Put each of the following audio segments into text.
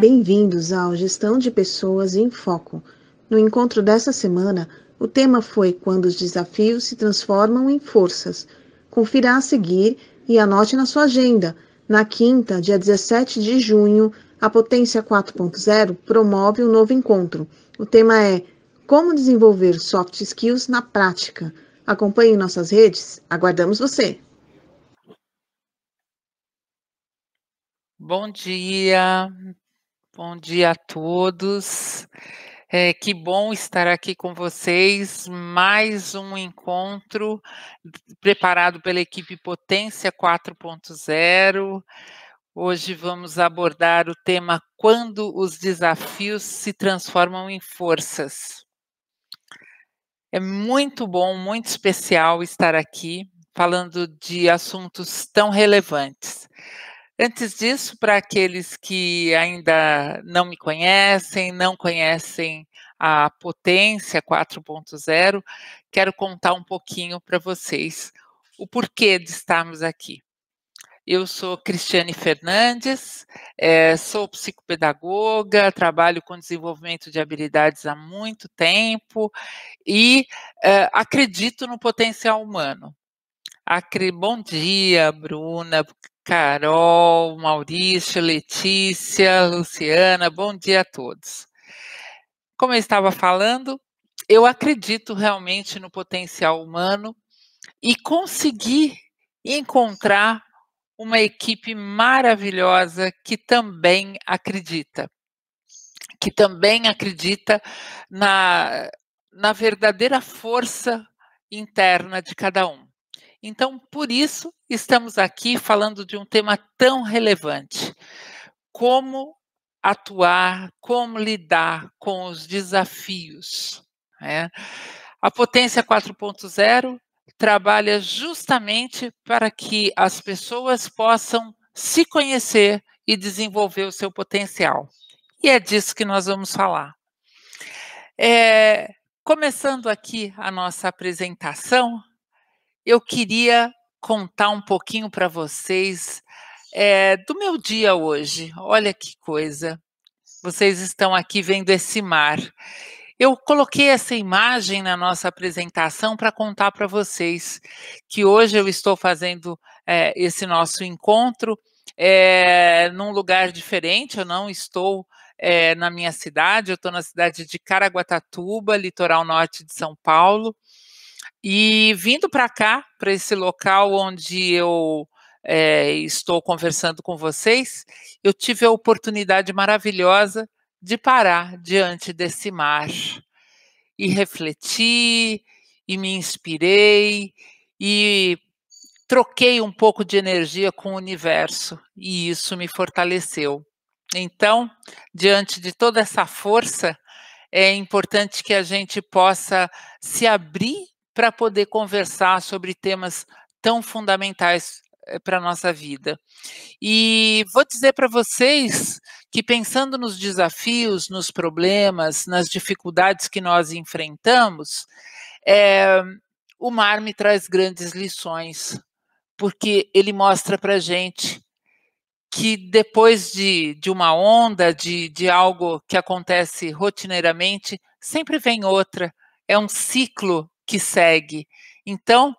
Bem-vindos ao Gestão de Pessoas em Foco. No encontro dessa semana, o tema foi Quando os desafios se transformam em forças. Confira a seguir e anote na sua agenda. Na quinta, dia 17 de junho, a Potência 4.0 promove um novo encontro. O tema é Como desenvolver soft skills na prática. Acompanhe nossas redes. Aguardamos você! Bom dia, bom dia a todos. É, que bom estar aqui com vocês. Mais um encontro preparado pela equipe Potência 4.0. Hoje vamos abordar o tema Quando os desafios se transformam em forças. É muito bom, muito especial estar aqui falando de assuntos tão relevantes. Antes disso, para aqueles que ainda não me conhecem, não conhecem a Potência 4.0, quero contar um pouquinho para vocês o porquê de estarmos aqui. Eu sou Cristiane Fernandes, é, sou psicopedagoga, trabalho com desenvolvimento de habilidades há muito tempo e é, acredito no potencial humano. Acre... Bom dia, Bruna, Carol, Maurício, Letícia, Luciana, bom dia a todos. Como eu estava falando, eu acredito realmente no potencial humano e consegui encontrar uma equipe maravilhosa que também acredita, que também acredita na, na verdadeira força interna de cada um. Então, por isso, estamos aqui falando de um tema tão relevante: como atuar, como lidar com os desafios. Né? A Potência 4.0 trabalha justamente para que as pessoas possam se conhecer e desenvolver o seu potencial. E é disso que nós vamos falar. É, começando aqui a nossa apresentação, eu queria contar um pouquinho para vocês é, do meu dia hoje. Olha que coisa. Vocês estão aqui vendo esse mar. Eu coloquei essa imagem na nossa apresentação para contar para vocês que hoje eu estou fazendo é, esse nosso encontro é, num lugar diferente. Eu não estou é, na minha cidade, eu estou na cidade de Caraguatatuba, litoral norte de São Paulo. E vindo para cá, para esse local onde eu é, estou conversando com vocês, eu tive a oportunidade maravilhosa de parar diante desse mar e refleti e me inspirei e troquei um pouco de energia com o universo e isso me fortaleceu. Então, diante de toda essa força, é importante que a gente possa se abrir para poder conversar sobre temas tão fundamentais eh, para a nossa vida. E vou dizer para vocês que, pensando nos desafios, nos problemas, nas dificuldades que nós enfrentamos, é, o mar me traz grandes lições, porque ele mostra para a gente que depois de, de uma onda, de, de algo que acontece rotineiramente, sempre vem outra. É um ciclo que segue. Então,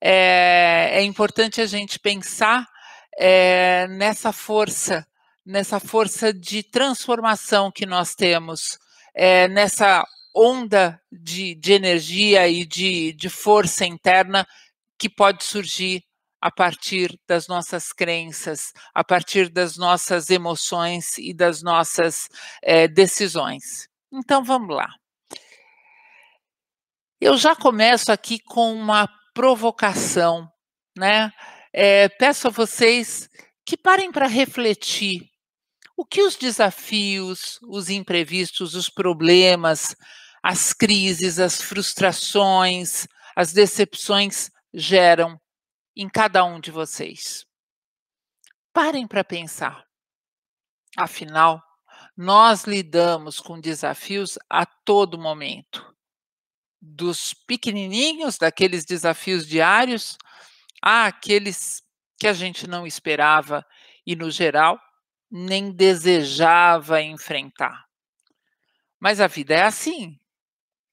é, é importante a gente pensar é, nessa força, nessa força de transformação que nós temos, é, nessa onda de, de energia e de, de força interna que pode surgir a partir das nossas crenças, a partir das nossas emoções e das nossas é, decisões. Então vamos lá. Eu já começo aqui com uma provocação, né? É, peço a vocês que parem para refletir o que os desafios, os imprevistos, os problemas, as crises, as frustrações, as decepções geram em cada um de vocês. Parem para pensar. Afinal, nós lidamos com desafios a todo momento dos pequenininhos, daqueles desafios diários, aqueles que a gente não esperava e, no geral, nem desejava enfrentar. Mas a vida é assim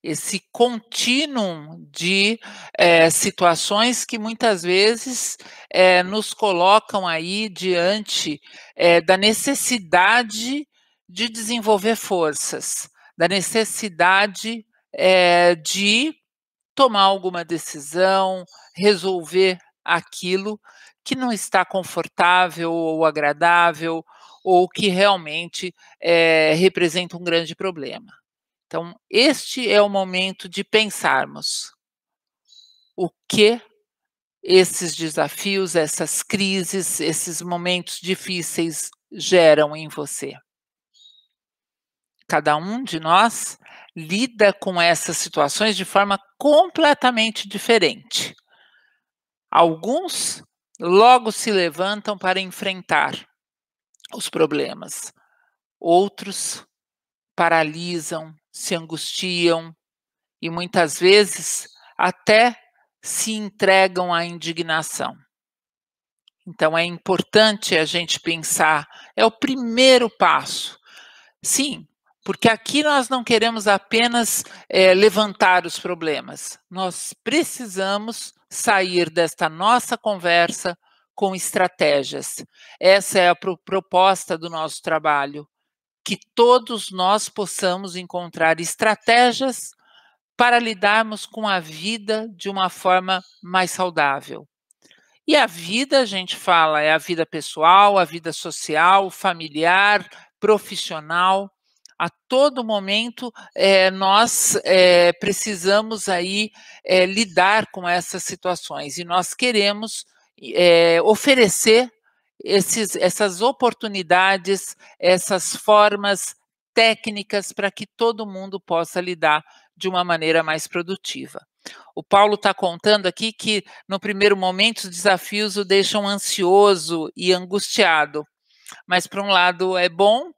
esse contínuo de é, situações que muitas vezes é, nos colocam aí diante é, da necessidade de desenvolver forças, da necessidade de tomar alguma decisão, resolver aquilo que não está confortável ou agradável ou que realmente representa um grande problema. Então, este é o momento de pensarmos o que esses desafios, essas crises, esses momentos difíceis geram em você. Cada um de nós lida com essas situações de forma completamente diferente. Alguns logo se levantam para enfrentar os problemas, outros paralisam, se angustiam e muitas vezes até se entregam à indignação. Então é importante a gente pensar, é o primeiro passo. Sim, porque aqui nós não queremos apenas é, levantar os problemas, nós precisamos sair desta nossa conversa com estratégias. Essa é a pro proposta do nosso trabalho que todos nós possamos encontrar estratégias para lidarmos com a vida de uma forma mais saudável. E a vida, a gente fala, é a vida pessoal, a vida social, familiar, profissional. A todo momento é, nós é, precisamos aí é, lidar com essas situações e nós queremos oferecer esses, essas oportunidades, essas formas técnicas para que todo mundo possa lidar de uma maneira mais produtiva. O Paulo está contando aqui que, no primeiro momento, os desafios o deixam ansioso e angustiado. Mas, por um lado, é bom,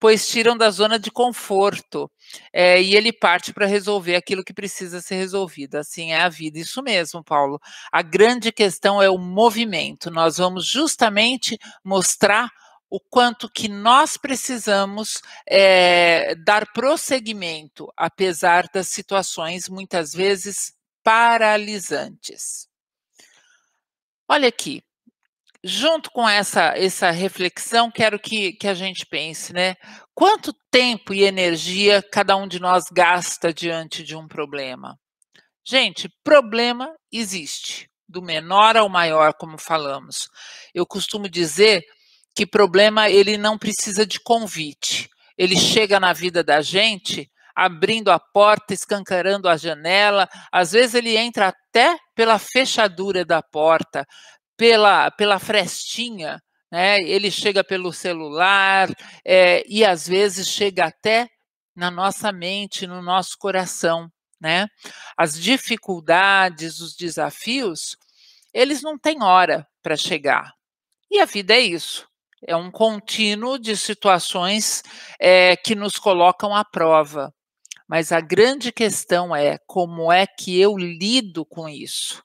pois tiram da zona de conforto é, e ele parte para resolver aquilo que precisa ser resolvido. Assim é a vida. Isso mesmo, Paulo. A grande questão é o movimento. Nós vamos justamente mostrar o quanto que nós precisamos é, dar prosseguimento, apesar das situações muitas vezes paralisantes. Olha aqui, junto com essa, essa reflexão, quero que, que a gente pense, né? Quanto tempo e energia cada um de nós gasta diante de um problema? Gente, problema existe, do menor ao maior, como falamos. Eu costumo dizer que problema ele não precisa de convite. Ele chega na vida da gente abrindo a porta, escancarando a janela, às vezes ele entra até pela fechadura da porta, pela, pela frestinha, né? ele chega pelo celular é, e às vezes chega até na nossa mente, no nosso coração. Né? As dificuldades, os desafios, eles não têm hora para chegar. E a vida é isso. É um contínuo de situações é, que nos colocam à prova. Mas a grande questão é como é que eu lido com isso?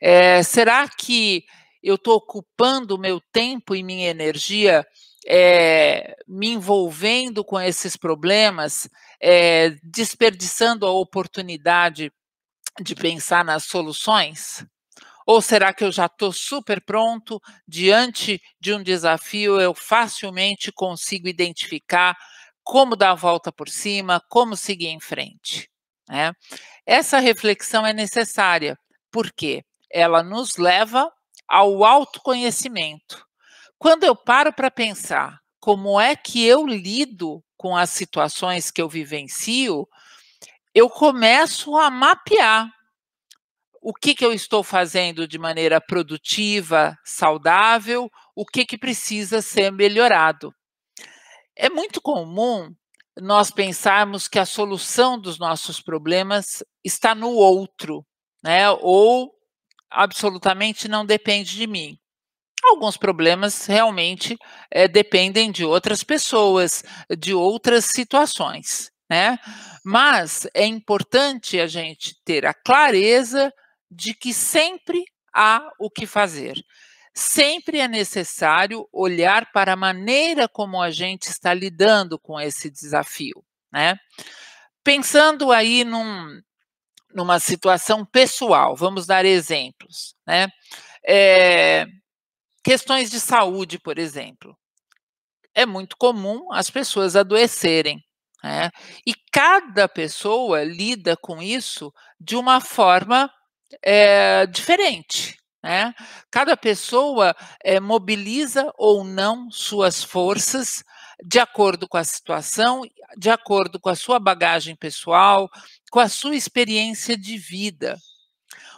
É, será que eu estou ocupando meu tempo e minha energia é, me envolvendo com esses problemas, é, desperdiçando a oportunidade de pensar nas soluções? Ou será que eu já estou super pronto diante de um desafio? Eu facilmente consigo identificar como dar a volta por cima, como seguir em frente. Né? Essa reflexão é necessária, porque ela nos leva ao autoconhecimento. Quando eu paro para pensar como é que eu lido com as situações que eu vivencio, eu começo a mapear o que, que eu estou fazendo de maneira produtiva, saudável, o que, que precisa ser melhorado. É muito comum nós pensarmos que a solução dos nossos problemas está no outro, né? Ou absolutamente não depende de mim. Alguns problemas realmente é, dependem de outras pessoas, de outras situações, né? Mas é importante a gente ter a clareza de que sempre há o que fazer. sempre é necessário olhar para a maneira como a gente está lidando com esse desafio, né? Pensando aí num, numa situação pessoal, vamos dar exemplos, né? É, questões de saúde, por exemplo. É muito comum as pessoas adoecerem, né? E cada pessoa lida com isso de uma forma é, diferente. Né? Cada pessoa é, mobiliza ou não suas forças de acordo com a situação, de acordo com a sua bagagem pessoal, com a sua experiência de vida.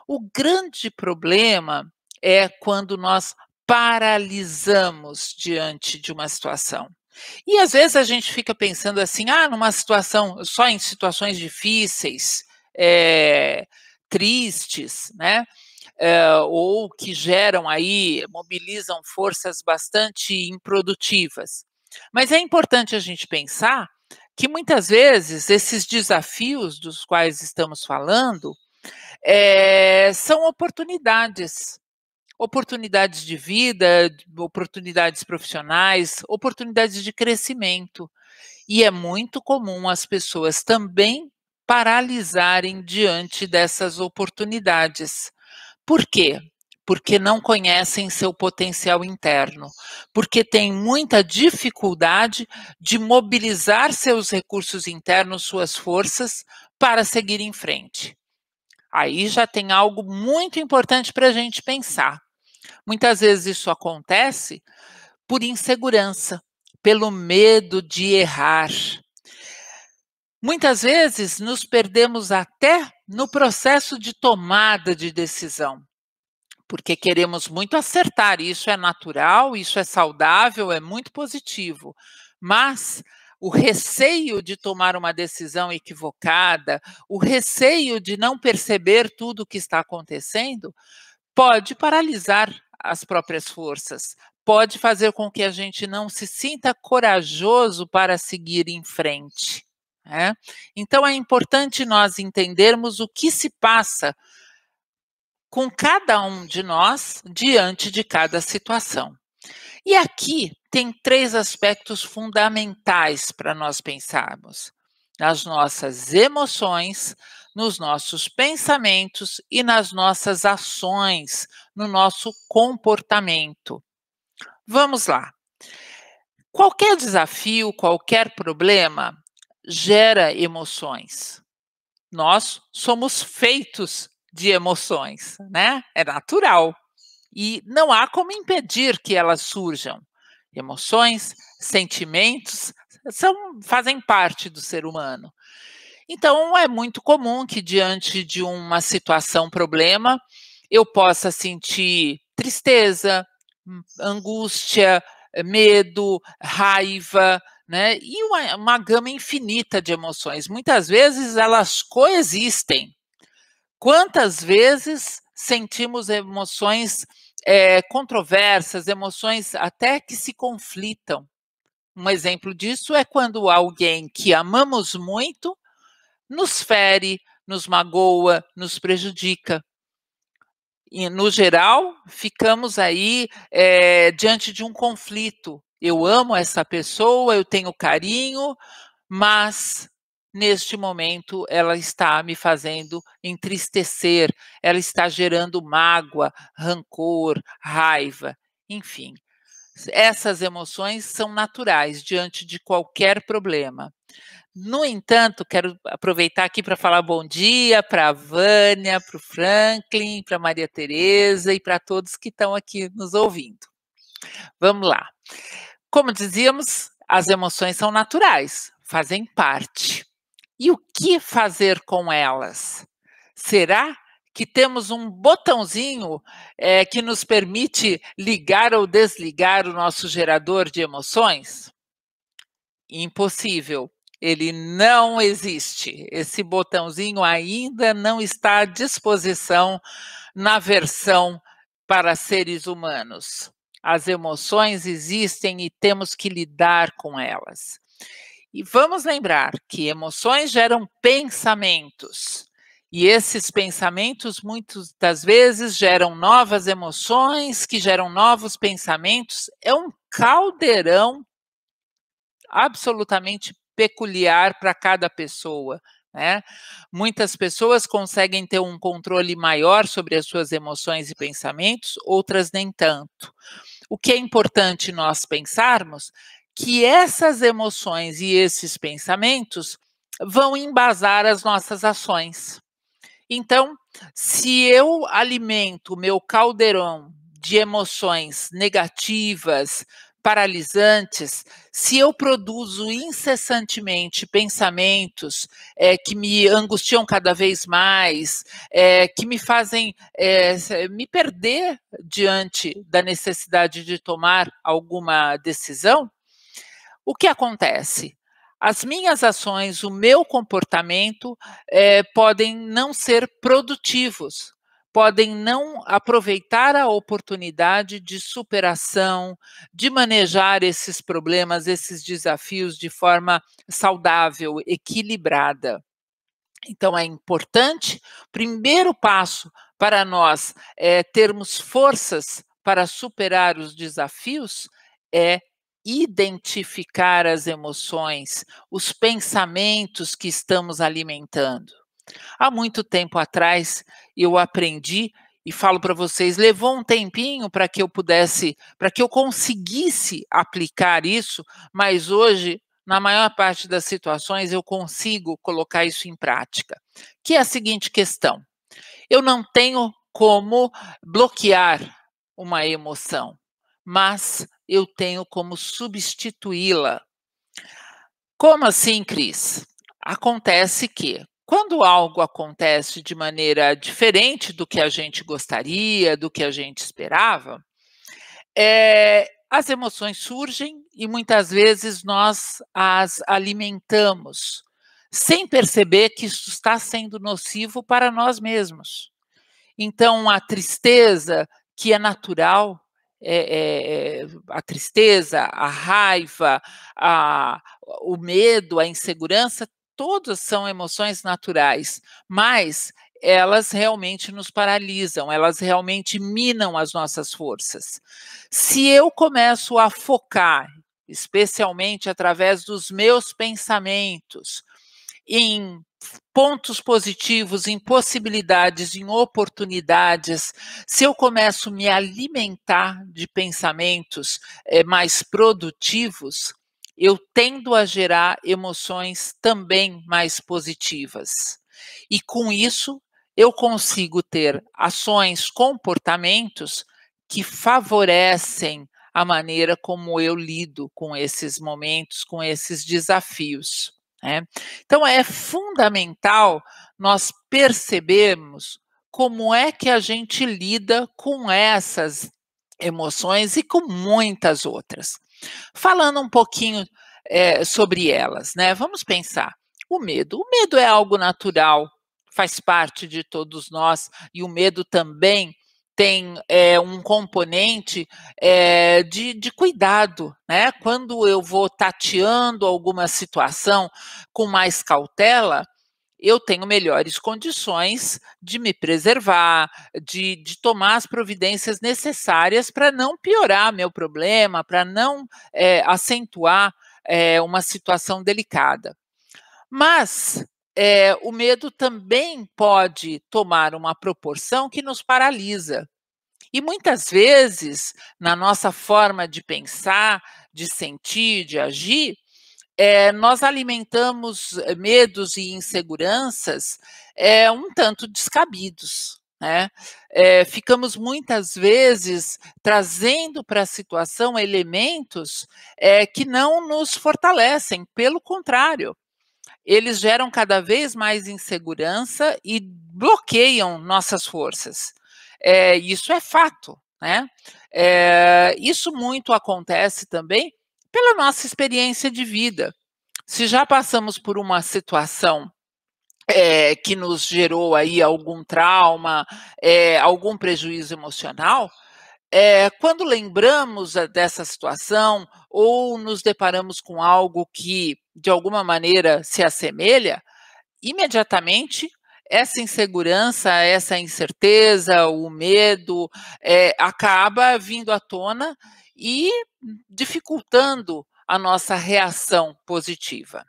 O grande problema é quando nós paralisamos diante de uma situação. E às vezes a gente fica pensando assim, ah, numa situação, só em situações difíceis, é, tristes, né? É, ou que geram aí, mobilizam forças bastante improdutivas. Mas é importante a gente pensar que muitas vezes esses desafios dos quais estamos falando é, são oportunidades oportunidades de vida, oportunidades profissionais, oportunidades de crescimento. E é muito comum as pessoas também paralisarem diante dessas oportunidades. Por quê? Porque não conhecem seu potencial interno, porque têm muita dificuldade de mobilizar seus recursos internos, suas forças, para seguir em frente. Aí já tem algo muito importante para a gente pensar. Muitas vezes isso acontece por insegurança, pelo medo de errar. Muitas vezes nos perdemos até no processo de tomada de decisão, porque queremos muito acertar. Isso é natural, isso é saudável, é muito positivo. Mas o receio de tomar uma decisão equivocada, o receio de não perceber tudo o que está acontecendo, pode paralisar as próprias forças, pode fazer com que a gente não se sinta corajoso para seguir em frente. Né? Então é importante nós entendermos o que se passa com cada um de nós diante de cada situação. E aqui tem três aspectos fundamentais para nós pensarmos: nas nossas emoções, nos nossos pensamentos e nas nossas ações, no nosso comportamento. Vamos lá. Qualquer desafio, qualquer problema gera emoções. Nós somos feitos de emoções, né? É natural. E não há como impedir que elas surjam. Emoções, sentimentos são fazem parte do ser humano. Então, é muito comum que, diante de uma situação, problema, eu possa sentir tristeza, hum, angústia, medo, raiva, né? E uma, uma gama infinita de emoções. Muitas vezes elas coexistem. Quantas vezes sentimos emoções é, controversas, emoções até que se conflitam? Um exemplo disso é quando alguém que amamos muito nos fere, nos magoa, nos prejudica. E, no geral, ficamos aí é, diante de um conflito. Eu amo essa pessoa, eu tenho carinho, mas neste momento ela está me fazendo entristecer, ela está gerando mágoa, rancor, raiva, enfim. Essas emoções são naturais diante de qualquer problema. No entanto, quero aproveitar aqui para falar bom dia para a Vânia, para o Franklin, para Maria Tereza e para todos que estão aqui nos ouvindo. Vamos lá. Como dizíamos, as emoções são naturais, fazem parte. E o que fazer com elas? Será que temos um botãozinho é, que nos permite ligar ou desligar o nosso gerador de emoções? Impossível ele não existe. Esse botãozinho ainda não está à disposição na versão para seres humanos. As emoções existem e temos que lidar com elas. E vamos lembrar que emoções geram pensamentos. E esses pensamentos, muitas das vezes, geram novas emoções, que geram novos pensamentos. É um caldeirão absolutamente peculiar para cada pessoa. Né? Muitas pessoas conseguem ter um controle maior sobre as suas emoções e pensamentos, outras nem tanto. O que é importante nós pensarmos que essas emoções e esses pensamentos vão embasar as nossas ações. Então, se eu alimento o meu caldeirão de emoções negativas, paralisantes, se eu produzo incessantemente pensamentos é, que me angustiam cada vez mais, é, que me fazem é, me perder diante da necessidade de tomar alguma decisão, o que acontece? As minhas ações, o meu comportamento é, podem não ser produtivos, podem não aproveitar a oportunidade de superação, de manejar esses problemas, esses desafios de forma saudável, equilibrada. Então, é importante, primeiro passo para nós é, termos forças para superar os desafios é identificar as emoções, os pensamentos que estamos alimentando. Há muito tempo atrás eu aprendi e falo para vocês, levou um tempinho para que eu pudesse, para que eu conseguisse aplicar isso, mas hoje, na maior parte das situações, eu consigo colocar isso em prática. Que é a seguinte questão: eu não tenho como bloquear uma emoção, mas eu tenho como substituí-la. Como assim, Cris? Acontece que quando algo acontece de maneira diferente do que a gente gostaria, do que a gente esperava, é, as emoções surgem e muitas vezes nós as alimentamos, sem perceber que isso está sendo nocivo para nós mesmos. Então, a tristeza, que é natural, é, é, a tristeza, a raiva, a, o medo, a insegurança, todas são emoções naturais, mas elas realmente nos paralisam, elas realmente minam as nossas forças. Se eu começo a focar, especialmente através dos meus pensamentos, em pontos positivos, em possibilidades, em oportunidades, se eu começo a me alimentar de pensamentos é, mais produtivos, eu tendo a gerar emoções também mais positivas. E com isso, eu consigo ter ações, comportamentos que favorecem a maneira como eu lido com esses momentos, com esses desafios. Né? Então, é fundamental nós percebermos como é que a gente lida com essas emoções e com muitas outras. Falando um pouquinho é, sobre elas, né? Vamos pensar. O medo. O medo é algo natural, faz parte de todos nós, e o medo também tem é, um componente é, de, de cuidado, né? Quando eu vou tateando alguma situação com mais cautela, eu tenho melhores condições de me preservar, de, de tomar as providências necessárias para não piorar meu problema, para não é, acentuar uma situação delicada. Mas é, o medo também pode tomar uma proporção que nos paralisa. E muitas vezes, na nossa forma de pensar, de sentir, de agir, é, nós alimentamos eh, medos e inseguranças é, um tanto descabidos. Né? É, ficamos muitas vezes trazendo para a situação elementos é, que não nos fortalecem, pelo contrário, eles geram cada vez mais insegurança e bloqueiam nossas forças. É, isso é fato. Né? isso muito acontece também pela nossa experiência de vida. Se já passamos por uma situação é, que nos gerou aí algum trauma, é, algum prejuízo emocional, é, quando lembramos dessa situação ou nos deparamos com algo que de alguma maneira se assemelha, imediatamente essa insegurança, essa incerteza, o medo, é, acaba vindo à tona e dificultando a nossa reação positiva.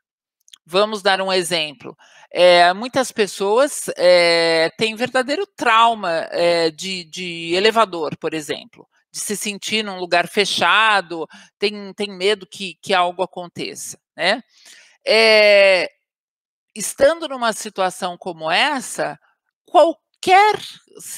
Vamos dar um exemplo. É, muitas pessoas é, têm verdadeiro trauma é, de, de elevador, por exemplo, de se sentir num lugar fechado, tem, tem medo que, que algo aconteça, né? É, estando numa situação como essa, qualquer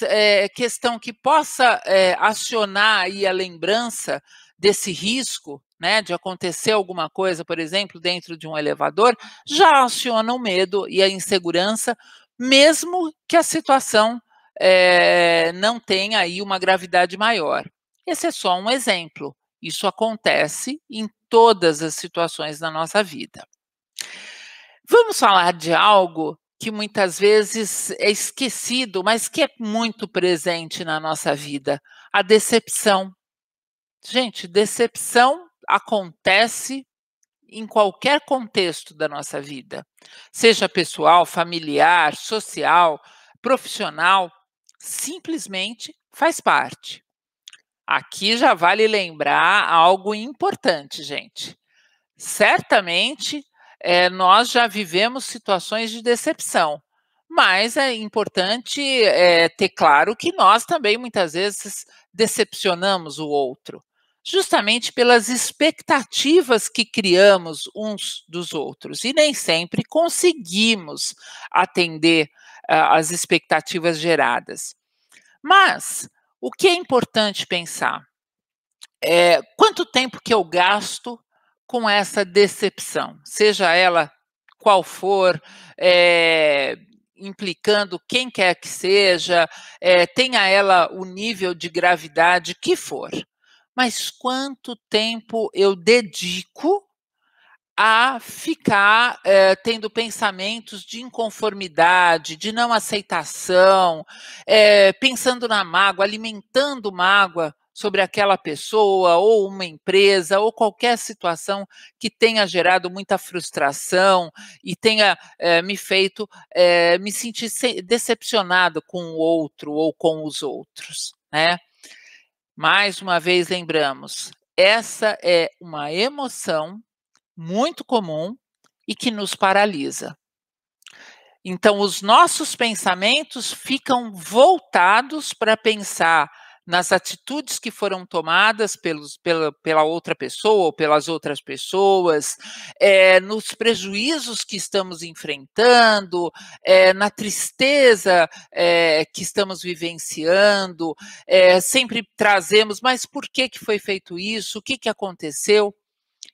é, questão que possa é, acionar a lembrança desse risco, né, de acontecer alguma coisa, por exemplo, dentro de um elevador, já aciona o medo e a insegurança, mesmo que a situação é, não tenha aí uma gravidade maior. Esse é só um exemplo. Isso acontece em todas as situações da nossa vida. Vamos falar de algo que muitas vezes é esquecido, mas que é muito presente na nossa vida: a decepção. Gente, decepção acontece em qualquer contexto da nossa vida, seja pessoal, familiar, social, profissional, simplesmente faz parte. Aqui já vale lembrar algo importante, gente. Certamente é, nós já vivemos situações de decepção, mas é importante é, ter claro que nós também muitas vezes decepcionamos o outro justamente pelas expectativas que criamos uns dos outros. E nem sempre conseguimos atender uh, as expectativas geradas. Mas o que é importante pensar? É quanto tempo que eu gasto com essa decepção, seja ela qual for, é, implicando quem quer que seja, é, tenha ela o nível de gravidade que for mas quanto tempo eu dedico a ficar é, tendo pensamentos de inconformidade, de não aceitação, é, pensando na mágoa, alimentando mágoa sobre aquela pessoa ou uma empresa ou qualquer situação que tenha gerado muita frustração e tenha é, me feito me sentir decepcionado com o outro ou com os outros, né? Mais uma vez lembramos, essa é uma emoção muito comum e que nos paralisa. Então, os nossos pensamentos ficam voltados para pensar nas atitudes que foram tomadas pelos, pela, pela outra pessoa ou pelas outras pessoas, é, nos prejuízos que estamos enfrentando, é, na tristeza é, que estamos vivenciando, sempre trazemos, mas por que, que foi feito isso? O que, que aconteceu?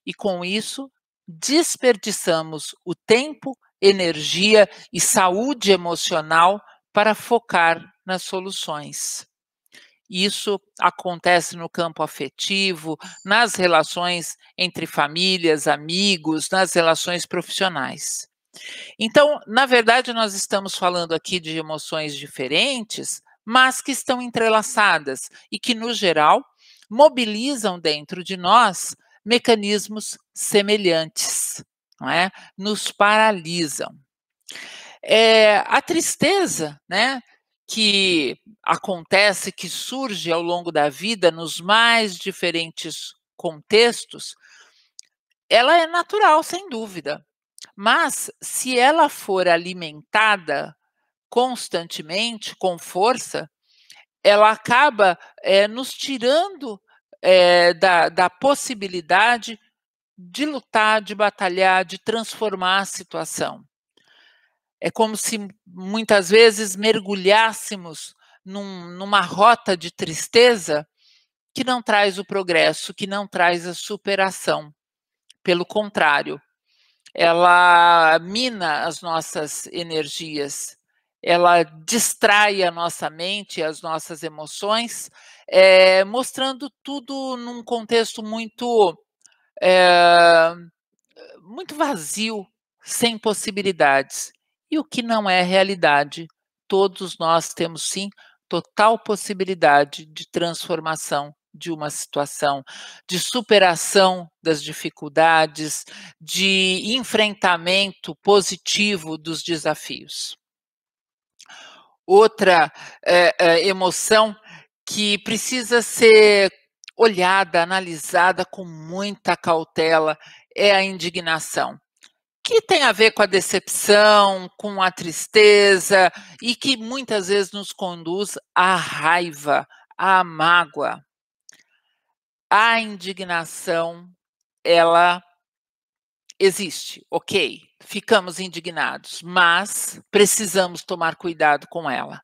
E com isso, desperdiçamos o tempo, energia e saúde emocional para focar nas soluções. Isso acontece no campo afetivo, nas relações entre famílias, amigos, nas relações profissionais. Então, na verdade, nós estamos falando aqui de emoções diferentes, mas que estão entrelaçadas e que, no geral, mobilizam dentro de nós mecanismos semelhantes, não é? Nos paralisam. É, a tristeza, né? Que acontece, que surge ao longo da vida nos mais diferentes contextos, ela é natural, sem dúvida. Mas se ela for alimentada constantemente, com força, ela acaba é, nos tirando é, da, da possibilidade de lutar, de batalhar, de transformar a situação. É como se muitas vezes mergulhássemos num, numa rota de tristeza que não traz o progresso, que não traz a superação. Pelo contrário, ela mina as nossas energias, ela distrai a nossa mente, as nossas emoções, é, mostrando tudo num contexto muito é, muito vazio, sem possibilidades e o que não é realidade. Todos nós temos sim total possibilidade de transformação de uma situação, de superação das dificuldades, de enfrentamento positivo dos desafios. outra é, emoção que precisa ser olhada, analisada com muita cautela é a indignação, que tem a ver com a decepção, com a tristeza e que muitas vezes nos conduz à raiva, à mágoa. A indignação, ela existe, ok, ficamos indignados, mas precisamos tomar cuidado com ela,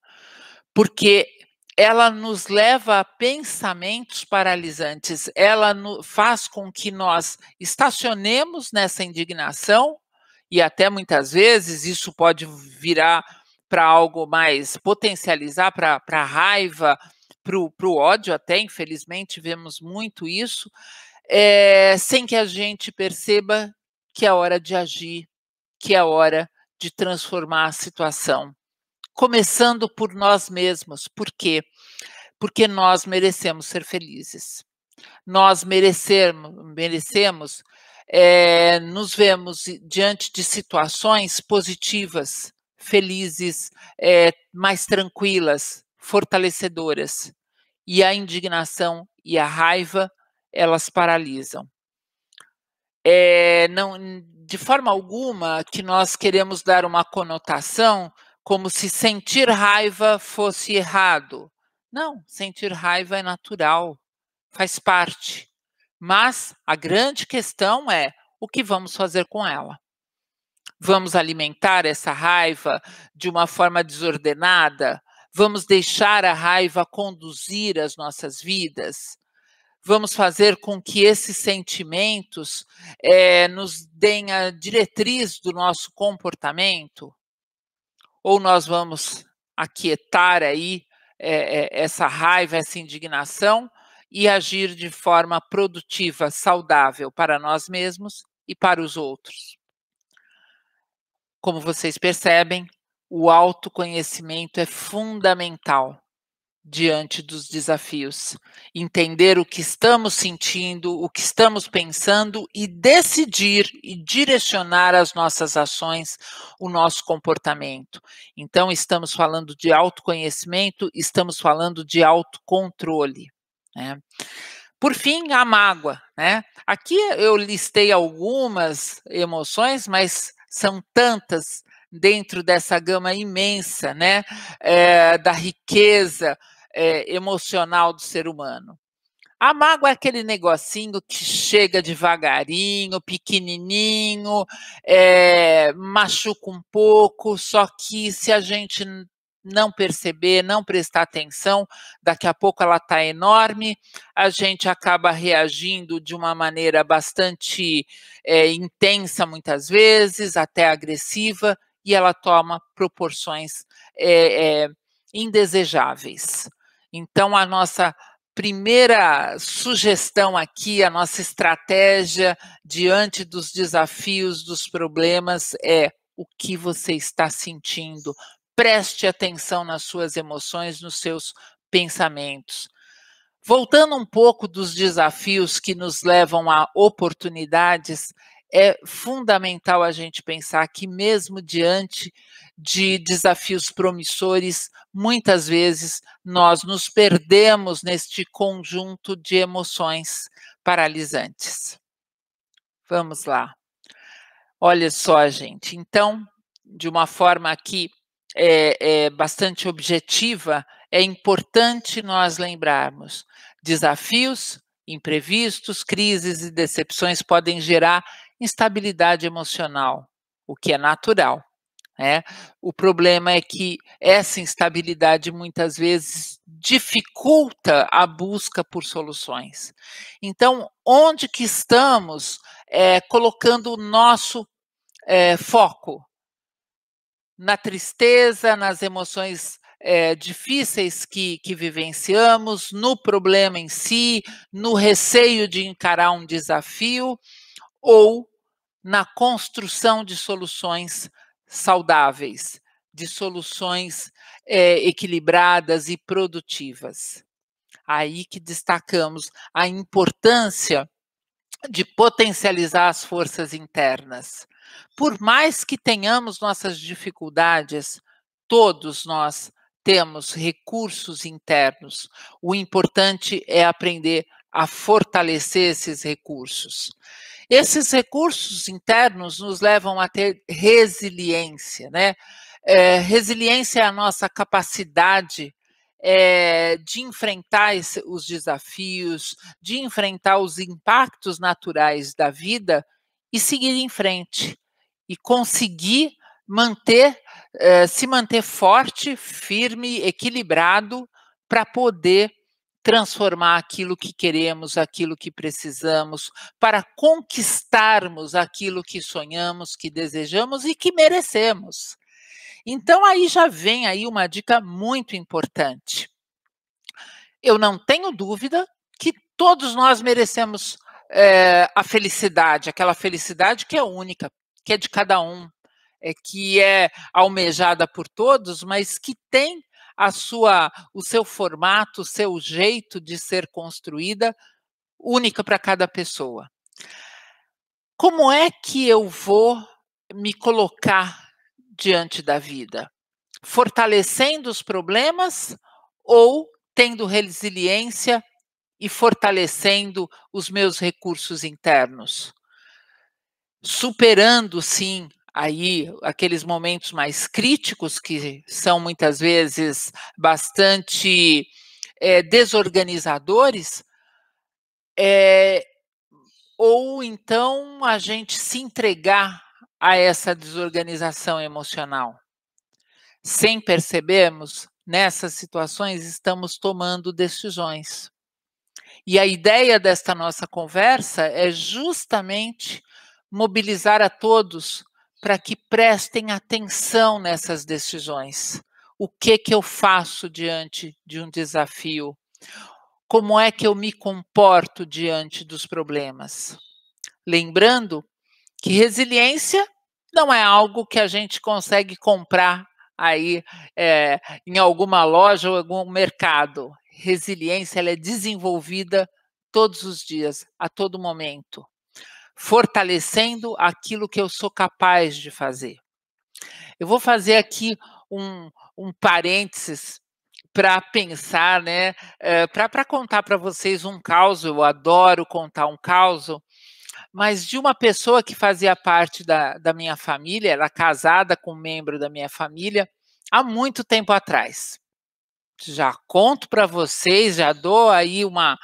porque ela nos leva a pensamentos paralisantes, ela no, faz com que nós estacionemos nessa indignação, e até muitas vezes isso pode virar para algo mais potencializar para raiva, para o ódio, até infelizmente vemos muito isso, é, sem que a gente perceba que é hora de agir, que é hora de transformar a situação. Começando por nós mesmos. Por quê? Porque nós merecemos ser felizes. Nós merecemos, merecemos é, nos vemos diante de situações positivas, felizes, é, mais tranquilas, fortalecedoras. E a indignação e a raiva, elas paralisam é, não, de forma alguma que nós queremos dar uma conotação como se sentir raiva fosse errado. Não, sentir raiva é natural, faz parte. Mas a grande questão é o que vamos fazer com ela. Vamos alimentar essa raiva de uma forma desordenada? Vamos deixar a raiva conduzir as nossas vidas? vamos fazer com que esses sentimentos é, nos deem a diretriz do nosso comportamento? Ou nós vamos aquietar aí é, é, essa raiva, essa indignação e agir de forma produtiva, saudável para nós mesmos e para os outros? Como vocês percebem, o autoconhecimento é fundamental diante dos desafios, entender o que estamos sentindo, o que estamos pensando e decidir e direcionar as nossas ações, o nosso comportamento. Então, estamos falando de autoconhecimento, estamos falando de autocontrole. Né? Por fim, a mágoa. Né? Aqui eu listei algumas emoções, mas são tantas dentro dessa gama imensa, né, é, da riqueza é, emocional do ser humano. A mágoa é aquele negocinho que chega devagarinho, pequenininho, é, machuca um pouco, só que se a gente não perceber, não prestar atenção, daqui a pouco ela está enorme, a gente acaba reagindo de uma maneira bastante é, intensa, muitas vezes, até agressiva, e ela toma proporções é, é, indesejáveis. Então, a nossa primeira sugestão aqui, a nossa estratégia diante dos desafios, dos problemas é o que você está sentindo. Preste atenção nas suas emoções, nos seus pensamentos. Voltando um pouco dos desafios que nos levam a oportunidades, é fundamental a gente pensar que, mesmo diante de desafios promissores, muitas vezes nós nos perdemos neste conjunto de emoções paralisantes. Vamos lá. Olha só, gente. Então, de uma forma aqui é, é bastante objetiva, é importante nós lembrarmos: desafios, imprevistos, crises e decepções podem gerar instabilidade emocional, o que é natural. Né? O problema é que essa instabilidade muitas vezes dificulta a busca por soluções. Então, onde que estamos é, colocando o nosso é, foco? Na tristeza, nas emoções é, difíceis que, que vivenciamos, no problema em si, no receio de encarar um desafio, ou na construção de soluções saudáveis, de soluções é, equilibradas e produtivas. Aí que destacamos a importância de potencializar as forças internas. Por mais que tenhamos nossas dificuldades, todos nós temos recursos internos. O importante é aprender a fortalecer esses recursos. Esses recursos internos nos levam a ter resiliência, né? É, resiliência é a nossa capacidade é, de enfrentar esse, os desafios, de enfrentar os impactos naturais da vida e seguir em frente e conseguir manter, é, se manter forte, firme, equilibrado para poder transformar aquilo que queremos, aquilo que precisamos, para conquistarmos aquilo que sonhamos, que desejamos e que merecemos. Então aí já vem aí uma dica muito importante. Eu não tenho dúvida que todos nós merecemos é, a felicidade, aquela felicidade que é única, que é de cada um, é, que é almejada por todos, mas que tem a sua, o seu formato, o seu jeito de ser construída única para cada pessoa. Como é que eu vou me colocar diante da vida? Fortalecendo os problemas ou tendo resiliência e fortalecendo os meus recursos internos? Superando, sim, aí aqueles momentos mais críticos que são muitas vezes bastante é, desorganizadores, é, ou então a gente se entregar a essa desorganização emocional. Sem percebermos, nessas situações estamos tomando decisões. E a ideia desta nossa conversa é justamente mobilizar a todos para que prestem atenção nessas decisões. O que que eu faço diante de um desafio? Como é que eu me comporto diante dos problemas? Lembrando que resiliência não é algo que a gente consegue comprar aí é, em alguma loja ou algum mercado. Resiliência ela é desenvolvida todos os dias, a todo momento, fortalecendo aquilo que eu sou capaz de fazer. Eu vou fazer aqui um, um parênteses para pensar, né, é, para contar para vocês um caso. Eu adoro contar um caso mas de uma pessoa que fazia parte da, da minha família, era casada com um membro da minha família há muito tempo atrás. Já conto para vocês, já dou aí uma,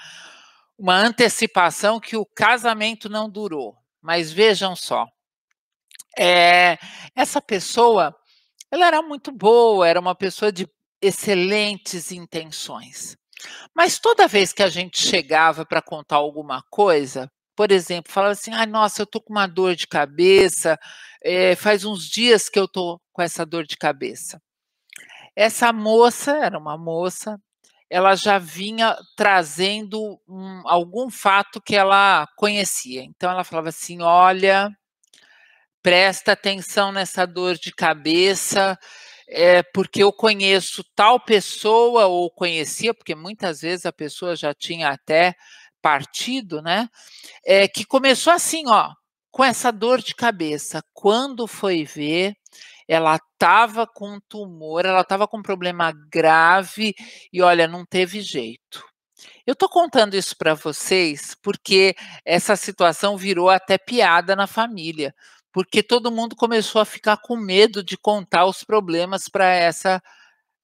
uma antecipação que o casamento não durou. Mas vejam só, é, essa pessoa, ela era muito boa, era uma pessoa de excelentes intenções. Mas toda vez que a gente chegava para contar alguma coisa, por exemplo, falava assim: ah, nossa, eu tô com uma dor de cabeça, é, faz uns dias que eu tô com essa dor de cabeça. Essa moça, era uma moça, ela já vinha trazendo um, algum fato que ela conhecia. Então ela falava assim: olha, presta atenção nessa dor de cabeça, é, porque eu conheço tal pessoa, ou conhecia, porque muitas vezes a pessoa já tinha até partido, né? É, que começou assim, ó, com essa dor de cabeça. Quando foi ver, ela estava com tumor, ela estava com um problema grave e olha, não teve jeito. Eu estou contando isso para vocês porque essa situação virou até piada na família, porque todo mundo começou a ficar com medo de contar os problemas para essa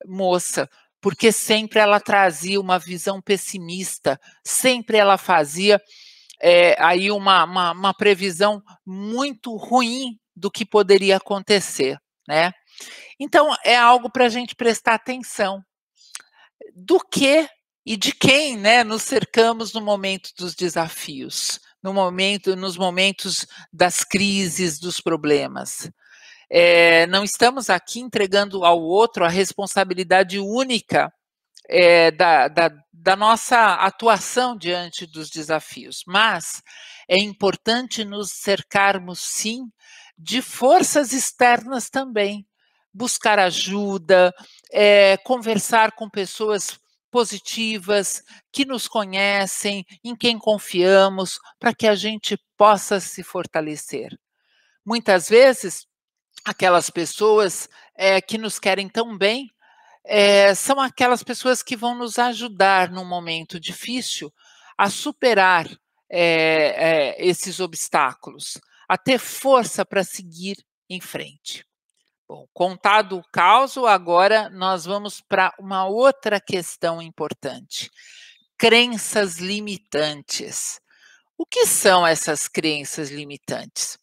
moça, porque sempre ela trazia uma visão pessimista, sempre ela fazia é, aí uma, uma, uma previsão muito ruim do que poderia acontecer, né? Então é algo para a gente prestar atenção do que e de quem, né, nos cercamos no momento dos desafios, no momento, nos momentos das crises, dos problemas. É, não estamos aqui entregando ao outro a responsabilidade única é, da, da, da nossa atuação diante dos desafios, mas é importante nos cercarmos, sim, de forças externas também. Buscar ajuda, é, conversar com pessoas positivas, que nos conhecem, em quem confiamos, para que a gente possa se fortalecer. Muitas vezes aquelas pessoas é, que nos querem tão bem, é, são aquelas pessoas que vão nos ajudar num momento difícil a superar é, esses obstáculos, a ter força para seguir em frente. Bom, contado o caso, agora nós vamos para uma outra questão importante: crenças limitantes. O que são essas crenças limitantes?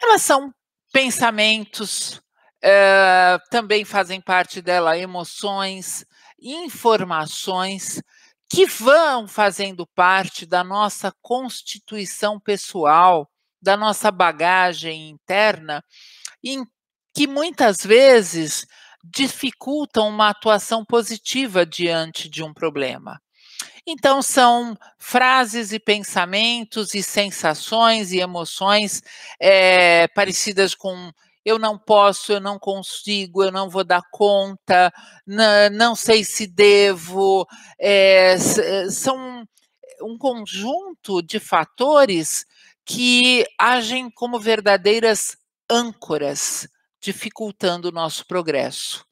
Elas são pensamentos, uh, também fazem parte dela emoções, informações que vão fazendo parte da nossa constituição pessoal, da nossa bagagem interna, em que muitas vezes dificultam uma atuação positiva diante de um problema. Então, são frases e pensamentos e sensações e emoções é, parecidas com eu não posso, eu não consigo, eu não vou dar conta, não, sei se devo. É, são um conjunto de fatores que agem como verdadeiras âncoras, dificultando o nosso progresso.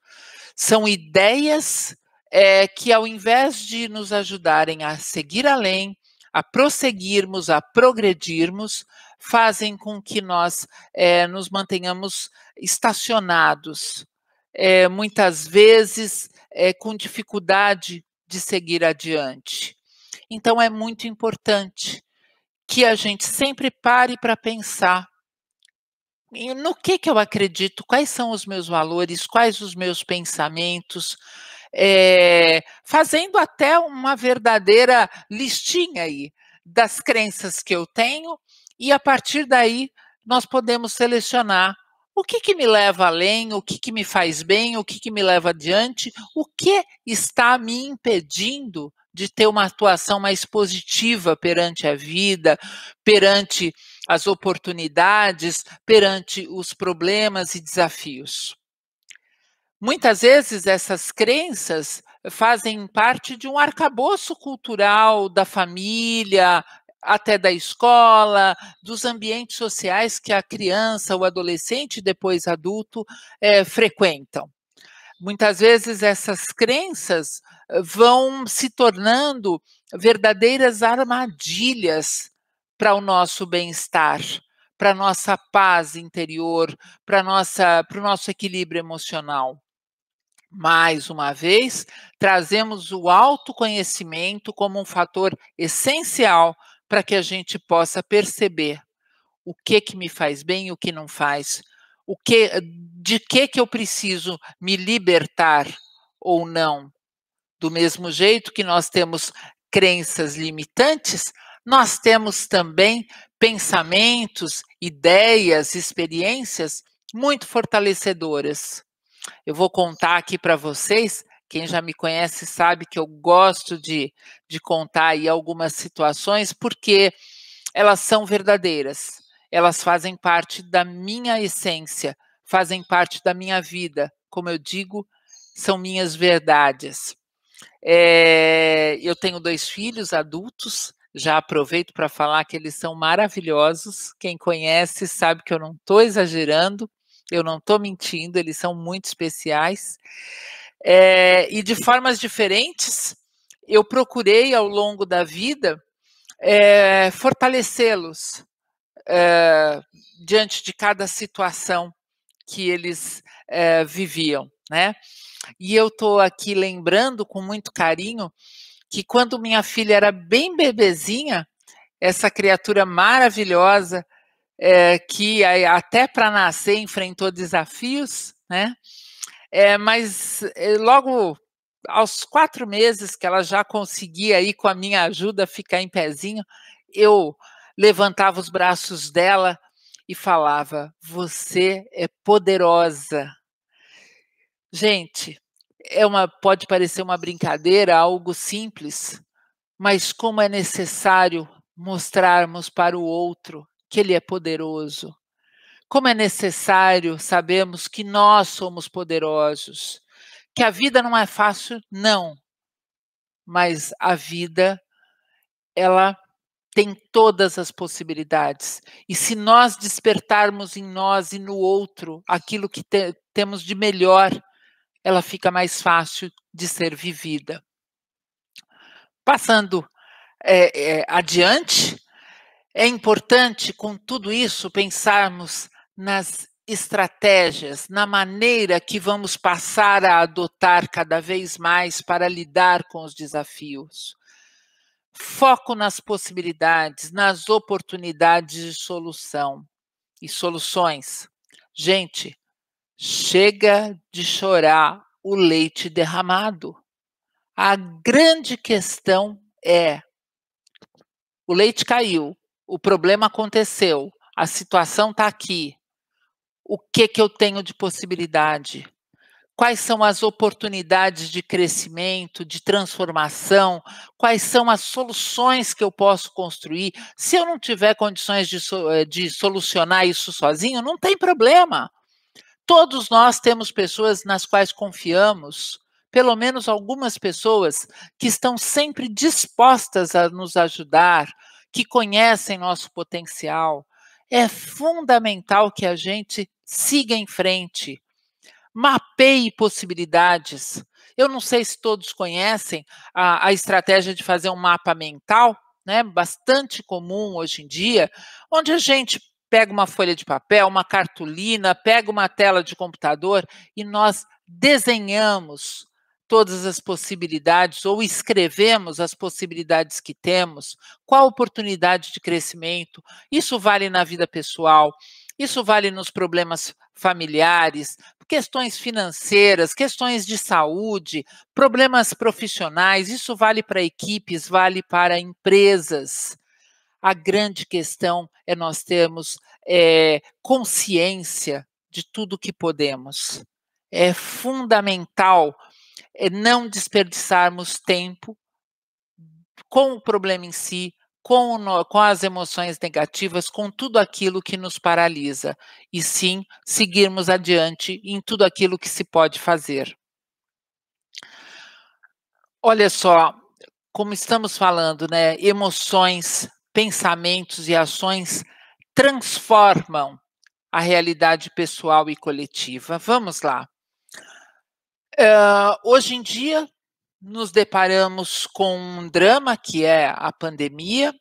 São ideias é, que, ao invés de nos ajudarem a seguir além, a prosseguirmos, a progredirmos, fazem com que nós é, nos mantenhamos estacionados, é, muitas vezes com dificuldade de seguir adiante. Então, é muito importante que a gente sempre pare para pensar no que, que eu acredito, quais são os meus valores, quais os meus pensamentos, é, fazendo até uma verdadeira listinha aí das crenças que eu tenho, e a partir daí nós podemos selecionar o que, que me leva além, o que, que me faz bem, o que, que me leva adiante, o que está me impedindo de ter uma atuação mais positiva perante a vida, perante as oportunidades, perante os problemas e desafios. Muitas vezes essas crenças fazem parte de um arcabouço cultural da família, até da escola, dos ambientes sociais que a criança, o adolescente, depois adulto, é, frequentam. Muitas vezes essas crenças vão se tornando verdadeiras armadilhas para o nosso bem-estar, para a nossa paz interior, para o nosso equilíbrio emocional. Mais uma vez, trazemos o autoconhecimento como um fator essencial para que a gente possa perceber o que que me faz bem e o que não faz, o que de que que eu preciso me libertar ou não. Do mesmo jeito que nós temos crenças limitantes, nós temos também pensamentos, ideias, experiências muito fortalecedoras. Eu vou contar aqui para vocês. Quem já me conhece sabe que eu gosto de, de contar aí algumas situações, porque elas são verdadeiras, elas fazem parte da minha essência, fazem parte da minha vida. Como eu digo, são minhas verdades. É, eu tenho dois filhos adultos, já aproveito para falar que eles são maravilhosos. Quem conhece sabe que eu não estou exagerando. Eu não estou mentindo, eles são muito especiais. É, e de formas diferentes, eu procurei ao longo da vida é, fortalecê-los é, diante de cada situação que eles viviam, né? E eu estou aqui lembrando com muito carinho que quando minha filha era bem bebezinha, essa criatura maravilhosa é, que até para nascer enfrentou desafios, né? É, mas é, logo aos quatro meses que ela já conseguia aí com a minha ajuda ficar em pezinho, eu levantava os braços dela e falava: "Você é poderosa". Gente, é uma pode parecer uma brincadeira, algo simples, mas como é necessário mostrarmos para o outro que Ele é poderoso. Como é necessário sabermos que nós somos poderosos, que a vida não é fácil, não, mas a vida, ela tem todas as possibilidades. E se nós despertarmos em nós e no outro aquilo que te, temos de melhor, ela fica mais fácil de ser vivida. Passando é, é, adiante, é importante, com tudo isso, pensarmos nas estratégias, na maneira que vamos passar a adotar cada vez mais para lidar com os desafios. Foco nas possibilidades, nas oportunidades de solução e soluções. Gente, chega de chorar o leite derramado. A grande questão é: o leite caiu, o problema aconteceu, a situação está aqui. O que que eu tenho de possibilidade? Quais são as oportunidades de crescimento, de transformação? Quais são as soluções que eu posso construir? Se eu não tiver condições de, eh, de solucionar isso sozinho, não tem problema. Todos nós temos pessoas nas quais confiamos, pelo menos algumas pessoas que estão sempre dispostas a nos ajudar, que conhecem nosso potencial. É fundamental que a gente siga em frente, mapeie possibilidades. Eu não sei se todos conhecem a, a estratégia de fazer um mapa mental, né, bastante comum hoje em dia, onde a gente pega uma folha de papel, uma cartolina, pega uma tela de computador e nós desenhamos todas as possibilidades ou escrevemos as possibilidades que temos, qual a oportunidade de crescimento. Isso vale na vida pessoal, isso vale nos problemas familiares, questões financeiras, questões de saúde, problemas profissionais. Isso vale para equipes, vale para empresas. A grande questão é nós termos é, consciência de tudo que podemos. É fundamental é não desperdiçarmos tempo com o problema em si, com, com, as emoções negativas, com tudo aquilo que nos paralisa, e sim seguirmos adiante em tudo aquilo que se pode fazer. Olha só, como estamos falando, né? Emoções, pensamentos e ações transformam a realidade pessoal e coletiva. Vamos lá. Uh, hoje em dia, nos deparamos com um drama que é a pandemia,